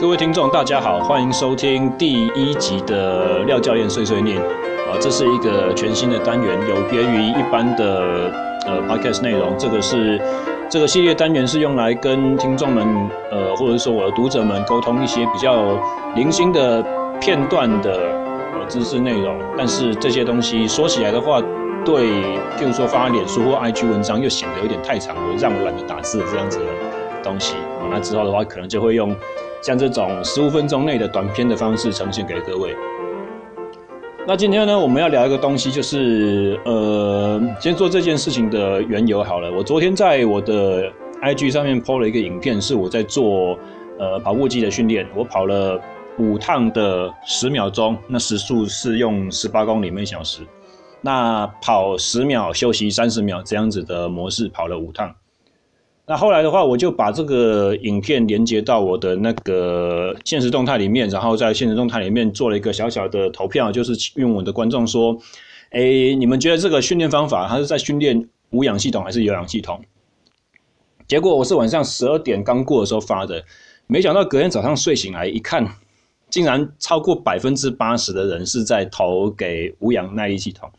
各位听众，大家好，欢迎收听第一集的廖教练碎碎念啊，这是一个全新的单元，有别于一般的呃 podcast 内容。这个是这个系列单元是用来跟听众们呃，或者说我的读者们沟通一些比较零星的片段的呃知识内容。但是这些东西说起来的话，对，譬如说发脸书或 IG 文章又显得有点太长了，让我懒得打字这样子的东西。那之后的话，可能就会用。像这种十五分钟内的短片的方式呈现给各位。那今天呢，我们要聊一个东西，就是呃，先做这件事情的缘由好了。我昨天在我的 IG 上面 PO 了一个影片，是我在做呃跑步机的训练，我跑了五趟的十秒钟，那时速是用十八公里每小时，那跑十秒休息三十秒这样子的模式跑了五趟。那后来的话，我就把这个影片连接到我的那个现实动态里面，然后在现实动态里面做了一个小小的投票，就是问我的观众说：“哎，你们觉得这个训练方法，它是在训练无氧系统还是有氧系统？”结果我是晚上十二点刚过的时候发的，没想到隔天早上睡醒来一看，竟然超过百分之八十的人是在投给无氧耐力系统。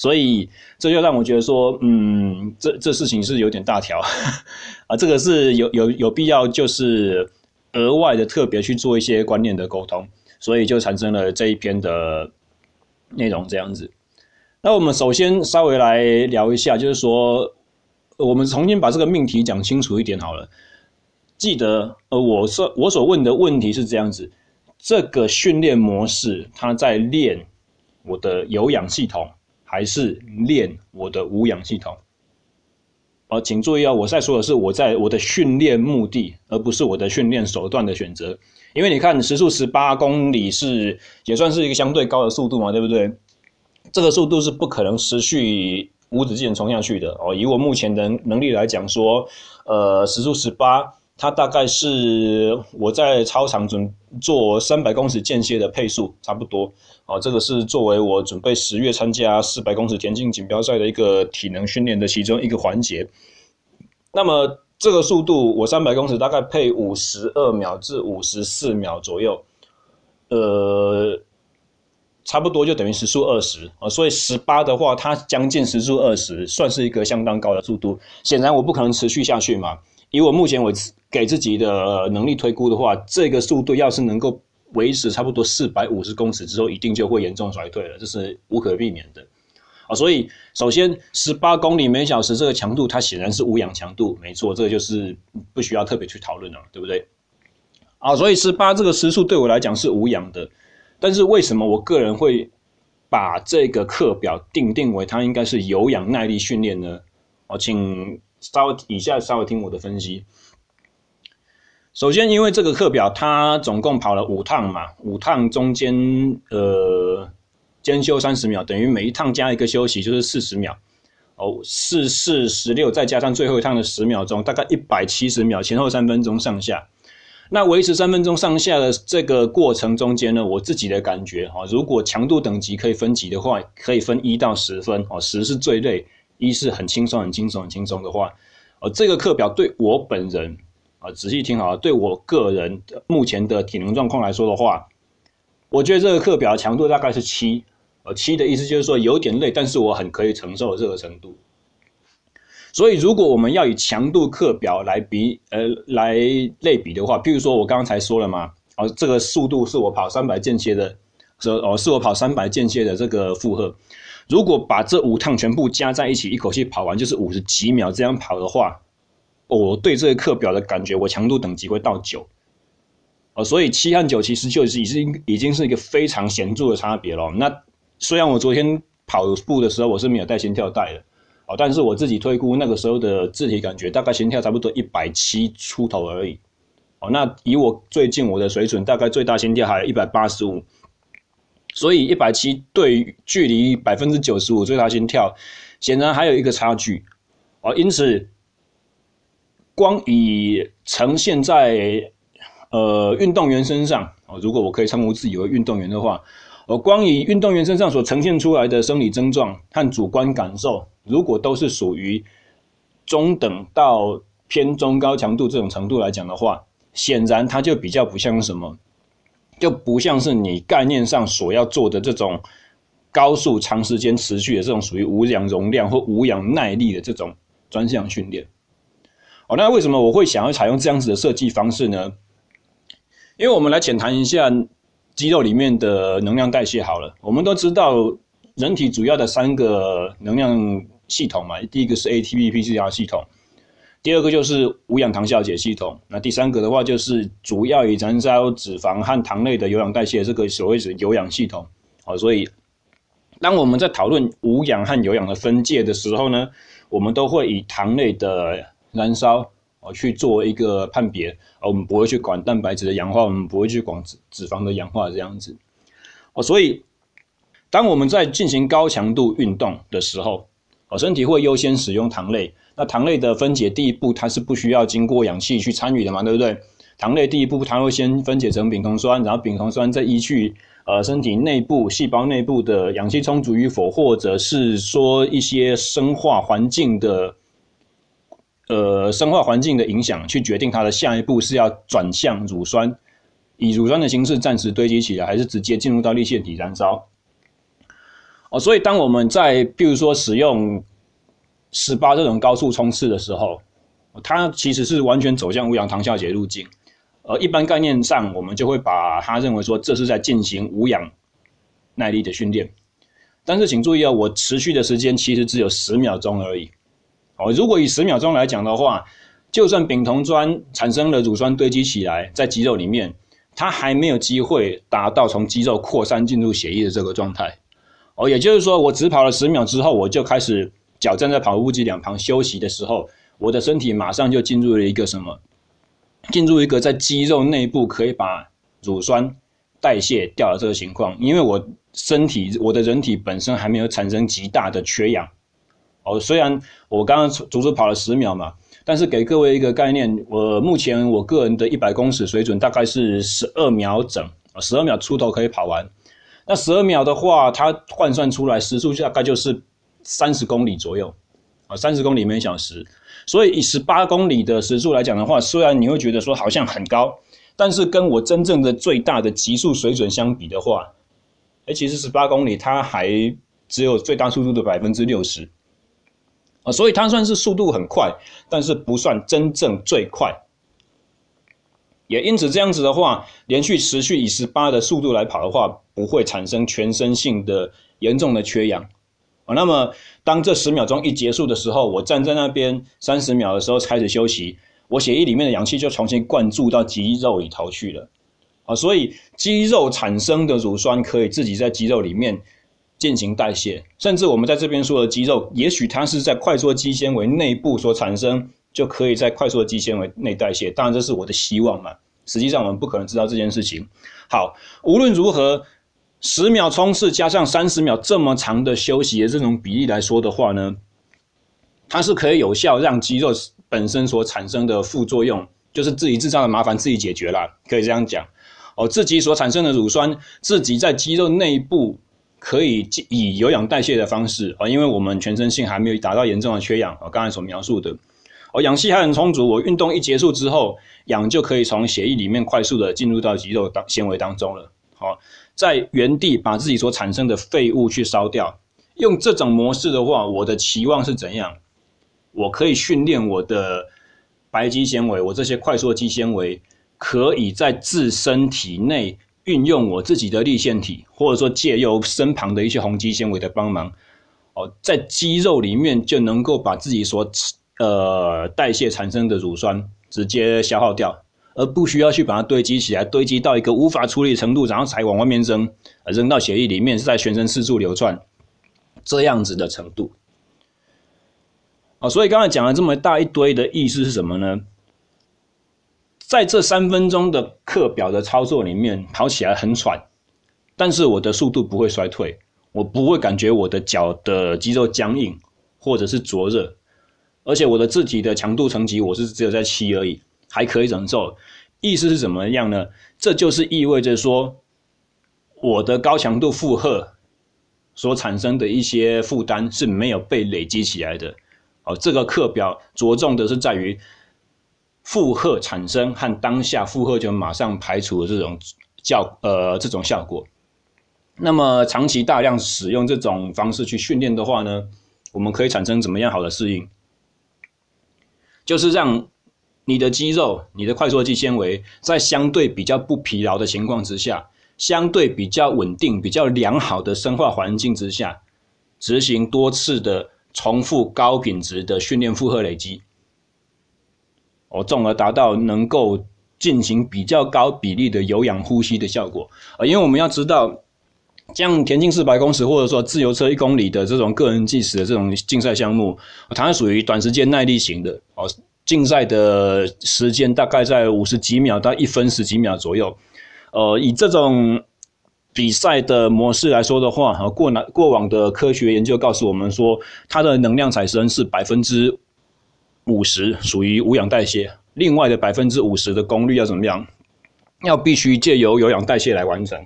所以这就让我觉得说，嗯，这这事情是有点大条 啊，这个是有有有必要，就是额外的特别去做一些观念的沟通，所以就产生了这一篇的内容这样子。那我们首先稍微来聊一下，就是说，我们重新把这个命题讲清楚一点好了。记得，呃，我说我所问的问题是这样子，这个训练模式，它在练我的有氧系统。还是练我的无氧系统。哦，请注意啊，我在说的是我在我的训练目的，而不是我的训练手段的选择。因为你看时速十八公里是也算是一个相对高的速度嘛，对不对？这个速度是不可能持续无止境冲下去的哦。以我目前的能力来讲说，呃，时速十八。它大概是我在操场准做三百公尺间歇的配速，差不多。哦，这个是作为我准备十月参加四百公尺田径锦标赛的一个体能训练的其中一个环节。那么这个速度，我三百公尺大概配五十二秒至五十四秒左右，呃，差不多就等于时速二十啊。所以十八的话，它将近时速二十，算是一个相当高的速度。显然我不可能持续下去嘛。以我目前为止给自己的能力推估的话，这个速度要是能够维持差不多四百五十公尺之后，一定就会严重衰退了，这是无可避免的。啊，所以首先十八公里每小时这个强度，它显然是无氧强度，没错，这个就是不需要特别去讨论了，对不对？啊，所以十八这个时速对我来讲是无氧的，但是为什么我个人会把这个课表定定为它应该是有氧耐力训练呢？啊，请。稍微以下稍微听我的分析。首先，因为这个课表它总共跑了五趟嘛，五趟中间呃间休三十秒，等于每一趟加一个休息就是四十秒。哦，四四十六再加上最后一趟的十秒钟，大概一百七十秒，前后三分钟上下。那维持三分钟上下的这个过程中间呢，我自己的感觉哈，如果强度等级可以分级的话，可以分一到十分哦，十是最累。一是很轻松、很轻松、很轻松的话，呃，这个课表对我本人啊，仔细听好了，对我个人目前的体能状况来说的话，我觉得这个课表强度大概是七，呃，七的意思就是说有点累，但是我很可以承受这个程度。所以，如果我们要以强度课表来比，呃，来类比的话，譬如说我刚才说了嘛，哦，这个速度是我跑三百间歇的，说哦，是我跑三百间歇的这个负荷。如果把这五趟全部加在一起，一口气跑完就是五十几秒这样跑的话，我对这个课表的感觉，我强度等级会到九，哦，所以七和九其实就是已经已经是一个非常显著的差别了。那虽然我昨天跑步的时候我是没有带心跳带的，哦，但是我自己推估那个时候的自体感觉大概心跳差不多一百七出头而已，哦，那以我最近我的水准，大概最大心跳还有一百八十五。所以一百七对距离百分之九十五最大心跳，显然还有一个差距哦。因此，光以呈现在呃运动员身上哦，如果我可以称呼自己为运动员的话，我光以运动员身上所呈现出来的生理症状和主观感受，如果都是属于中等到偏中高强度这种程度来讲的话，显然它就比较不像什么，就不像是你概念上所要做的这种高速长时间持续的这种属于无氧容量或无氧耐力的这种专项训练。哦，那为什么我会想要采用这样子的设计方式呢？因为我们来浅谈一下肌肉里面的能量代谢好了。我们都知道，人体主要的三个能量系统嘛，第一个是 ATP PCR 系统，第二个就是无氧糖酵解系统，那第三个的话就是主要以燃烧脂肪和糖类的有氧代谢这个所谓的有氧系统。好，所以当我们在讨论无氧和有氧的分界的时候呢，我们都会以糖类的燃烧。哦，去做一个判别，而我们不会去管蛋白质的氧化，我们不会去管脂脂肪的氧化这样子。哦，所以当我们在进行高强度运动的时候，哦，身体会优先使用糖类。那糖类的分解第一步，它是不需要经过氧气去参与的嘛，对不对？糖类第一步，它会先分解成丙酮酸，然后丙酮酸再依据呃身体内部细胞内部的氧气充足与否，或者是说一些生化环境的。呃，生化环境的影响去决定它的下一步是要转向乳酸，以乳酸的形式暂时堆积起来，还是直接进入到粒线体燃烧。哦，所以当我们在譬如说使用十八这种高速冲刺的时候，它其实是完全走向无氧糖酵解路径。而一般概念上，我们就会把它认为说这是在进行无氧耐力的训练。但是请注意啊，我持续的时间其实只有十秒钟而已。哦，如果以十秒钟来讲的话，就算丙酮酸产生了乳酸堆积起来在肌肉里面，它还没有机会达到从肌肉扩散进入血液的这个状态。哦，也就是说，我只跑了十秒之后，我就开始脚站在跑步机两旁休息的时候，我的身体马上就进入了一个什么？进入一个在肌肉内部可以把乳酸代谢掉的这个情况，因为我身体我的人体本身还没有产生极大的缺氧。哦，虽然我刚刚足足跑了十秒嘛，但是给各位一个概念，我目前我个人的一百公尺水准大概是十二秒整，十二秒出头可以跑完。那十二秒的话，它换算出来时速大概就是三十公里左右，啊，三十公里每小时。所以以十八公里的时速来讲的话，虽然你会觉得说好像很高，但是跟我真正的最大的极速水准相比的话，哎，其实十八公里它还只有最大速度的百分之六十。啊，所以它算是速度很快，但是不算真正最快。也因此这样子的话，连续持续以十八的速度来跑的话，不会产生全身性的严重的缺氧。啊，那么当这十秒钟一结束的时候，我站在那边三十秒的时候开始休息，我血液里面的氧气就重新灌注到肌肉里头去了。啊，所以肌肉产生的乳酸可以自己在肌肉里面。进行代谢，甚至我们在这边说的肌肉，也许它是在快速肌纤维内部所产生，就可以在快速的肌纤维内代谢。当然，这是我的希望嘛。实际上，我们不可能知道这件事情。好，无论如何，十秒冲刺加上三十秒这么长的休息的这种比例来说的话呢，它是可以有效让肌肉本身所产生的副作用，就是自己制造的麻烦自己解决了，可以这样讲。哦，自己所产生的乳酸，自己在肌肉内部。可以以有氧代谢的方式啊，因为我们全身性还没有达到严重的缺氧啊，刚才所描述的，哦，氧气还很充足，我运动一结束之后，氧就可以从血液里面快速的进入到肌肉当纤维当中了。好，在原地把自己所产生的废物去烧掉，用这种模式的话，我的期望是怎样？我可以训练我的白肌纤维，我这些快速肌纤维可以在自身体内。运用我自己的粒线体，或者说借由身旁的一些红肌纤维的帮忙，哦，在肌肉里面就能够把自己所呃代谢产生的乳酸直接消耗掉，而不需要去把它堆积起来，堆积到一个无法处理程度，然后才往外面扔，扔到血液里面，是在全身四处流窜这样子的程度。哦，所以刚才讲了这么大一堆的意思是什么呢？在这三分钟的课表的操作里面，跑起来很喘，但是我的速度不会衰退，我不会感觉我的脚的肌肉僵硬或者是灼热，而且我的自体的强度层级我是只有在七而已，还可以忍受。意思是怎么样呢？这就是意味着说，我的高强度负荷所产生的一些负担是没有被累积起来的。哦，这个课表着重的是在于。负荷产生和当下负荷就马上排除的这种效呃这种效果。那么长期大量使用这种方式去训练的话呢，我们可以产生怎么样好的适应？就是让你的肌肉、你的快速肌纤维在相对比较不疲劳的情况之下，相对比较稳定、比较良好的生化环境之下，执行多次的重复高品质的训练负荷累积。哦，从而达到能够进行比较高比例的有氧呼吸的效果。呃，因为我们要知道，像田径四百公尺或者说自由车一公里的这种个人计时的这种竞赛项目，它属于短时间耐力型的。哦，竞赛的时间大概在五十几秒到一分十几秒左右。呃，以这种比赛的模式来说的话，过来过往的科学研究告诉我们说，它的能量产生是百分之。五十属于无氧代谢，另外的百分之五十的功率要怎么样？要必须借由有氧代谢来完成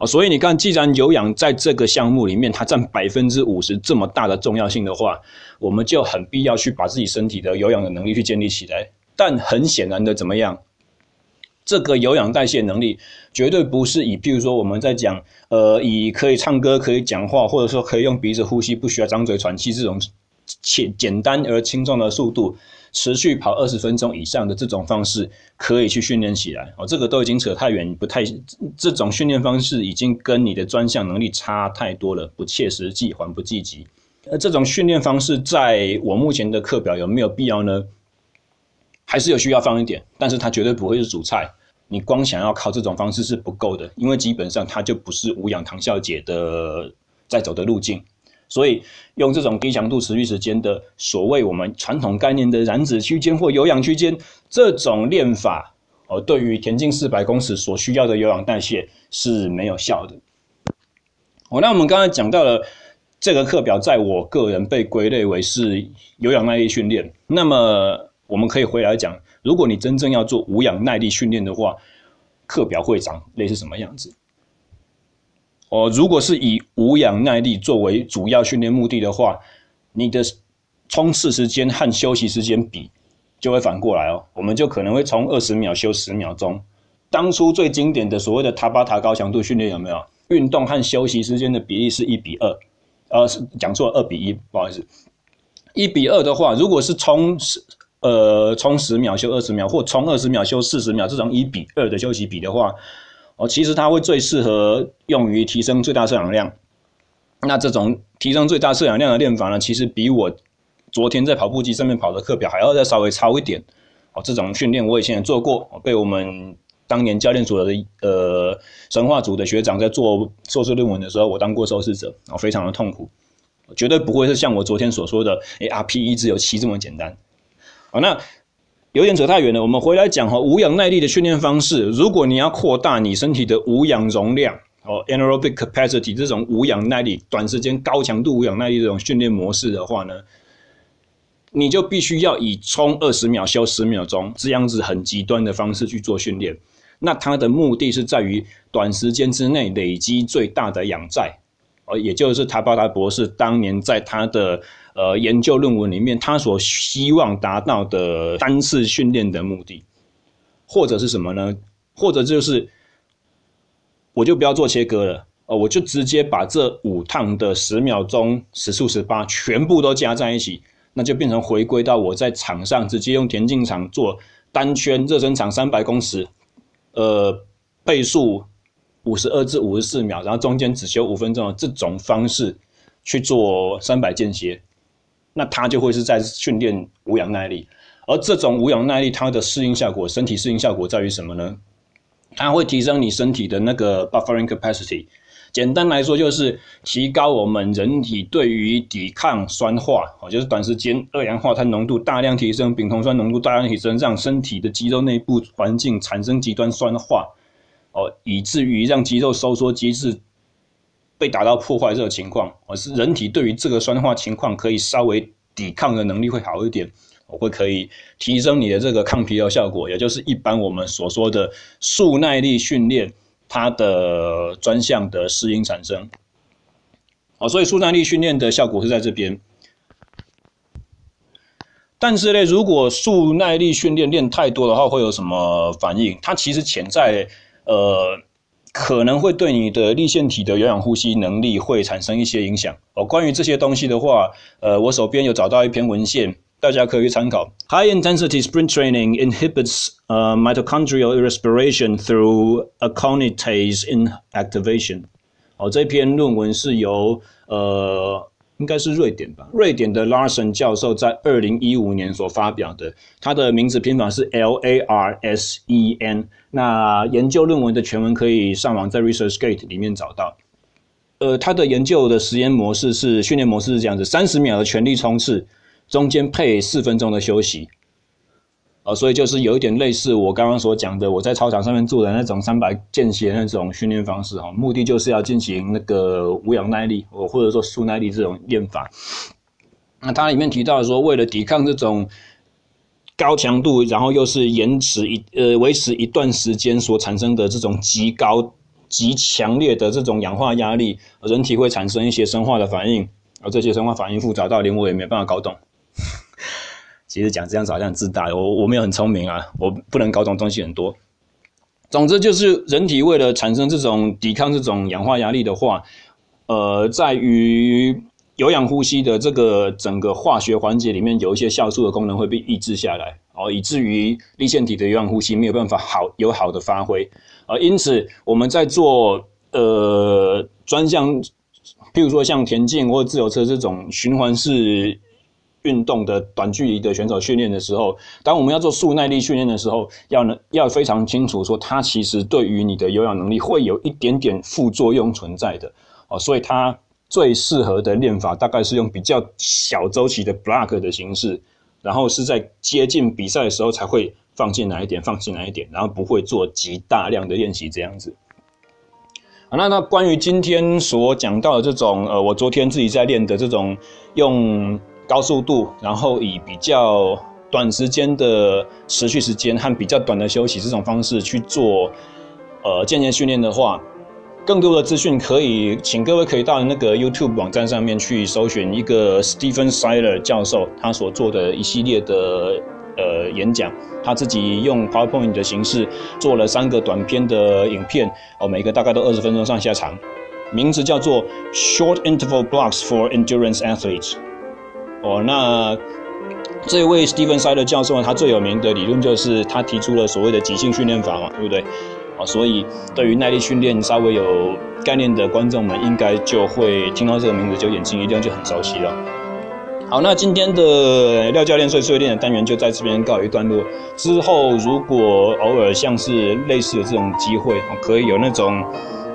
哦。所以你看，既然有氧在这个项目里面它占百分之五十这么大的重要性的话，我们就很必要去把自己身体的有氧的能力去建立起来。但很显然的，怎么样？这个有氧代谢能力绝对不是以，譬如说我们在讲，呃，以可以唱歌、可以讲话，或者说可以用鼻子呼吸，不需要张嘴喘气这种。简简单而轻松的速度，持续跑二十分钟以上的这种方式，可以去训练起来哦。这个都已经扯太远，不太这种训练方式已经跟你的专项能力差太多了，不切实际，还不积极。而这种训练方式，在我目前的课表有没有必要呢？还是有需要放一点，但是它绝对不会是主菜。你光想要靠这种方式是不够的，因为基本上它就不是无氧糖酵解的在走的路径。所以，用这种低强度持续时间的所谓我们传统概念的燃脂区间或有氧区间这种练法，哦，对于田径四百公尺所需要的有氧代谢是没有效的。哦，那我们刚才讲到了这个课表，在我个人被归类为是有氧耐力训练。那么，我们可以回来讲，如果你真正要做无氧耐力训练的话，课表会长类似什么样子？哦，如果是以无氧耐力作为主要训练目的的话，你的冲刺时间和休息时间比就会反过来哦。我们就可能会从二十秒休十秒钟。当初最经典的所谓的塔巴塔高强度训练有没有？运动和休息时间的比例是一比二，呃，讲错，二比一，不好意思。一比二的话，如果是冲十呃冲十秒休二十秒，或冲二十秒休四十秒这种一比二的休息比的话。哦，其实它会最适合用于提升最大摄氧量。那这种提升最大摄氧量的练法呢，其实比我昨天在跑步机上面跑的课表还要再稍微超一点。哦，这种训练我以前也做过，被我们当年教练组的呃生化组的学长在做硕士论文的时候，我当过受试者，哦，非常的痛苦，绝对不会是像我昨天所说的，哎，RPE 只有七这么简单。好，那。有点扯太远了，我们回来讲哈，无氧耐力的训练方式。如果你要扩大你身体的无氧容量哦，anaerobic capacity 这种无氧耐力、短时间高强度无氧耐力这种训练模式的话呢，你就必须要以冲二十秒休十秒钟这样子很极端的方式去做训练。那它的目的是在于短时间之内累积最大的氧载，哦，也就是塔巴达博士当年在他的。呃，研究论文里面，他所希望达到的单次训练的目的，或者是什么呢？或者就是，我就不要做切割了，哦，我就直接把这五趟的十秒钟时速十八全部都加在一起，那就变成回归到我在场上直接用田径场做单圈热身场三百公尺，呃，倍速五十二至五十四秒，然后中间只休五分钟的这种方式去做三百间歇。那它就会是在训练无氧耐力，而这种无氧耐力它的适应效果，身体适应效果在于什么呢？它会提升你身体的那个 buffering capacity。简单来说，就是提高我们人体对于抵抗酸化，哦，就是短时间二氧化碳浓度大量提升，丙酮酸浓度大量提升，让身体的肌肉内部环境产生极端酸化，哦，以至于让肌肉收缩机制。被达到破坏这个情况，而是人体对于这个酸化情况可以稍微抵抗的能力会好一点，我会可以提升你的这个抗疲劳效果，也就是一般我们所说的速耐力训练它的专项的适应产生。好，所以速耐力训练的效果是在这边。但是呢，如果速耐力训练练太多的话，会有什么反应？它其实潜在呃，可能会对你的立腺体的有氧呼吸能力会产生一些影响哦。关于这些东西的话，呃，我手边有找到一篇文献，大家可以参考。High intensity sprint training inhibits uh mitochondrial respiration through aconitase inactivation。哦，这篇论文是由呃。应该是瑞典吧，瑞典的 Larsen 教授在二零一五年所发表的，他的名字拼法是 L A R S E N。那研究论文的全文可以上网在 ResearchGate 里面找到。呃，他的研究的实验模式是训练模式是这样子：三十秒的全力冲刺，中间配四分钟的休息。哦，所以就是有一点类似我刚刚所讲的，我在操场上面做的那种三百间歇那种训练方式哈，目的就是要进行那个无氧耐力，或或者说速耐力这种练法。那它里面提到说，为了抵抗这种高强度，然后又是延迟一呃维持一段时间所产生的这种极高极强烈的这种氧化压力，人体会产生一些生化的反应，而这些生化反应复杂到连我也没办法搞懂。其实讲这样子好像很自大，我我没有很聪明啊，我不能搞懂东西很多。总之就是人体为了产生这种抵抗这种氧化压力的话，呃，在于有氧呼吸的这个整个化学环节里面，有一些酵素的功能会被抑制下来，哦，以至于粒线体的有氧呼吸没有办法好有好的发挥。呃，因此我们在做呃专项，譬如说像田径或自由车这种循环式。运动的短距离的选手训练的时候，当我们要做速耐力训练的时候，要能要非常清楚说，它其实对于你的有氧能力会有一点点副作用存在的哦，所以它最适合的练法大概是用比较小周期的 block 的形式，然后是在接近比赛的时候才会放进来一点，放进来一点，然后不会做极大量的练习这样子。好，那那关于今天所讲到的这种呃，我昨天自己在练的这种用。高速度，然后以比较短时间的持续时间和比较短的休息这种方式去做呃间歇训练的话，更多的资讯可以请各位可以到那个 YouTube 网站上面去搜寻一个 Stephen Siler 教授他所做的一系列的呃演讲，他自己用 PowerPoint 的形式做了三个短片的影片，哦，每个大概都二十分钟上下长，名字叫做 Short Interval Blocks for Endurance Athletes。哦，那这位 Stephen Seiler 教授呢，他最有名的理论就是他提出了所谓的极性训练法嘛，对不对？啊，所以对于耐力训练稍微有概念的观众们，应该就会听到这个名字就眼睛一亮，就很熟悉了。好，那今天的廖教练碎碎练的单元就在这边告一段落。之后如果偶尔像是类似的这种机会，可以有那种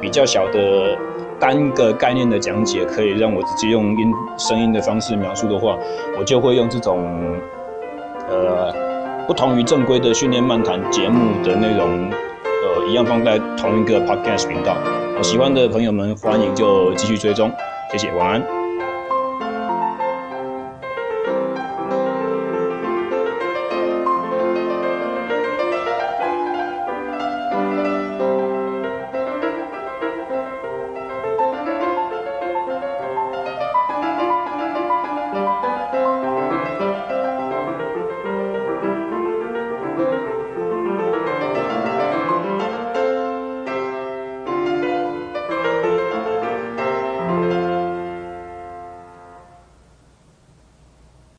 比较小的。单个概念的讲解可以让我直接用音声音的方式描述的话，我就会用这种呃不同于正规的训练漫谈节目的内容，呃一样放在同一个 podcast 频道。喜欢的朋友们欢迎就继续追踪，谢谢，晚安。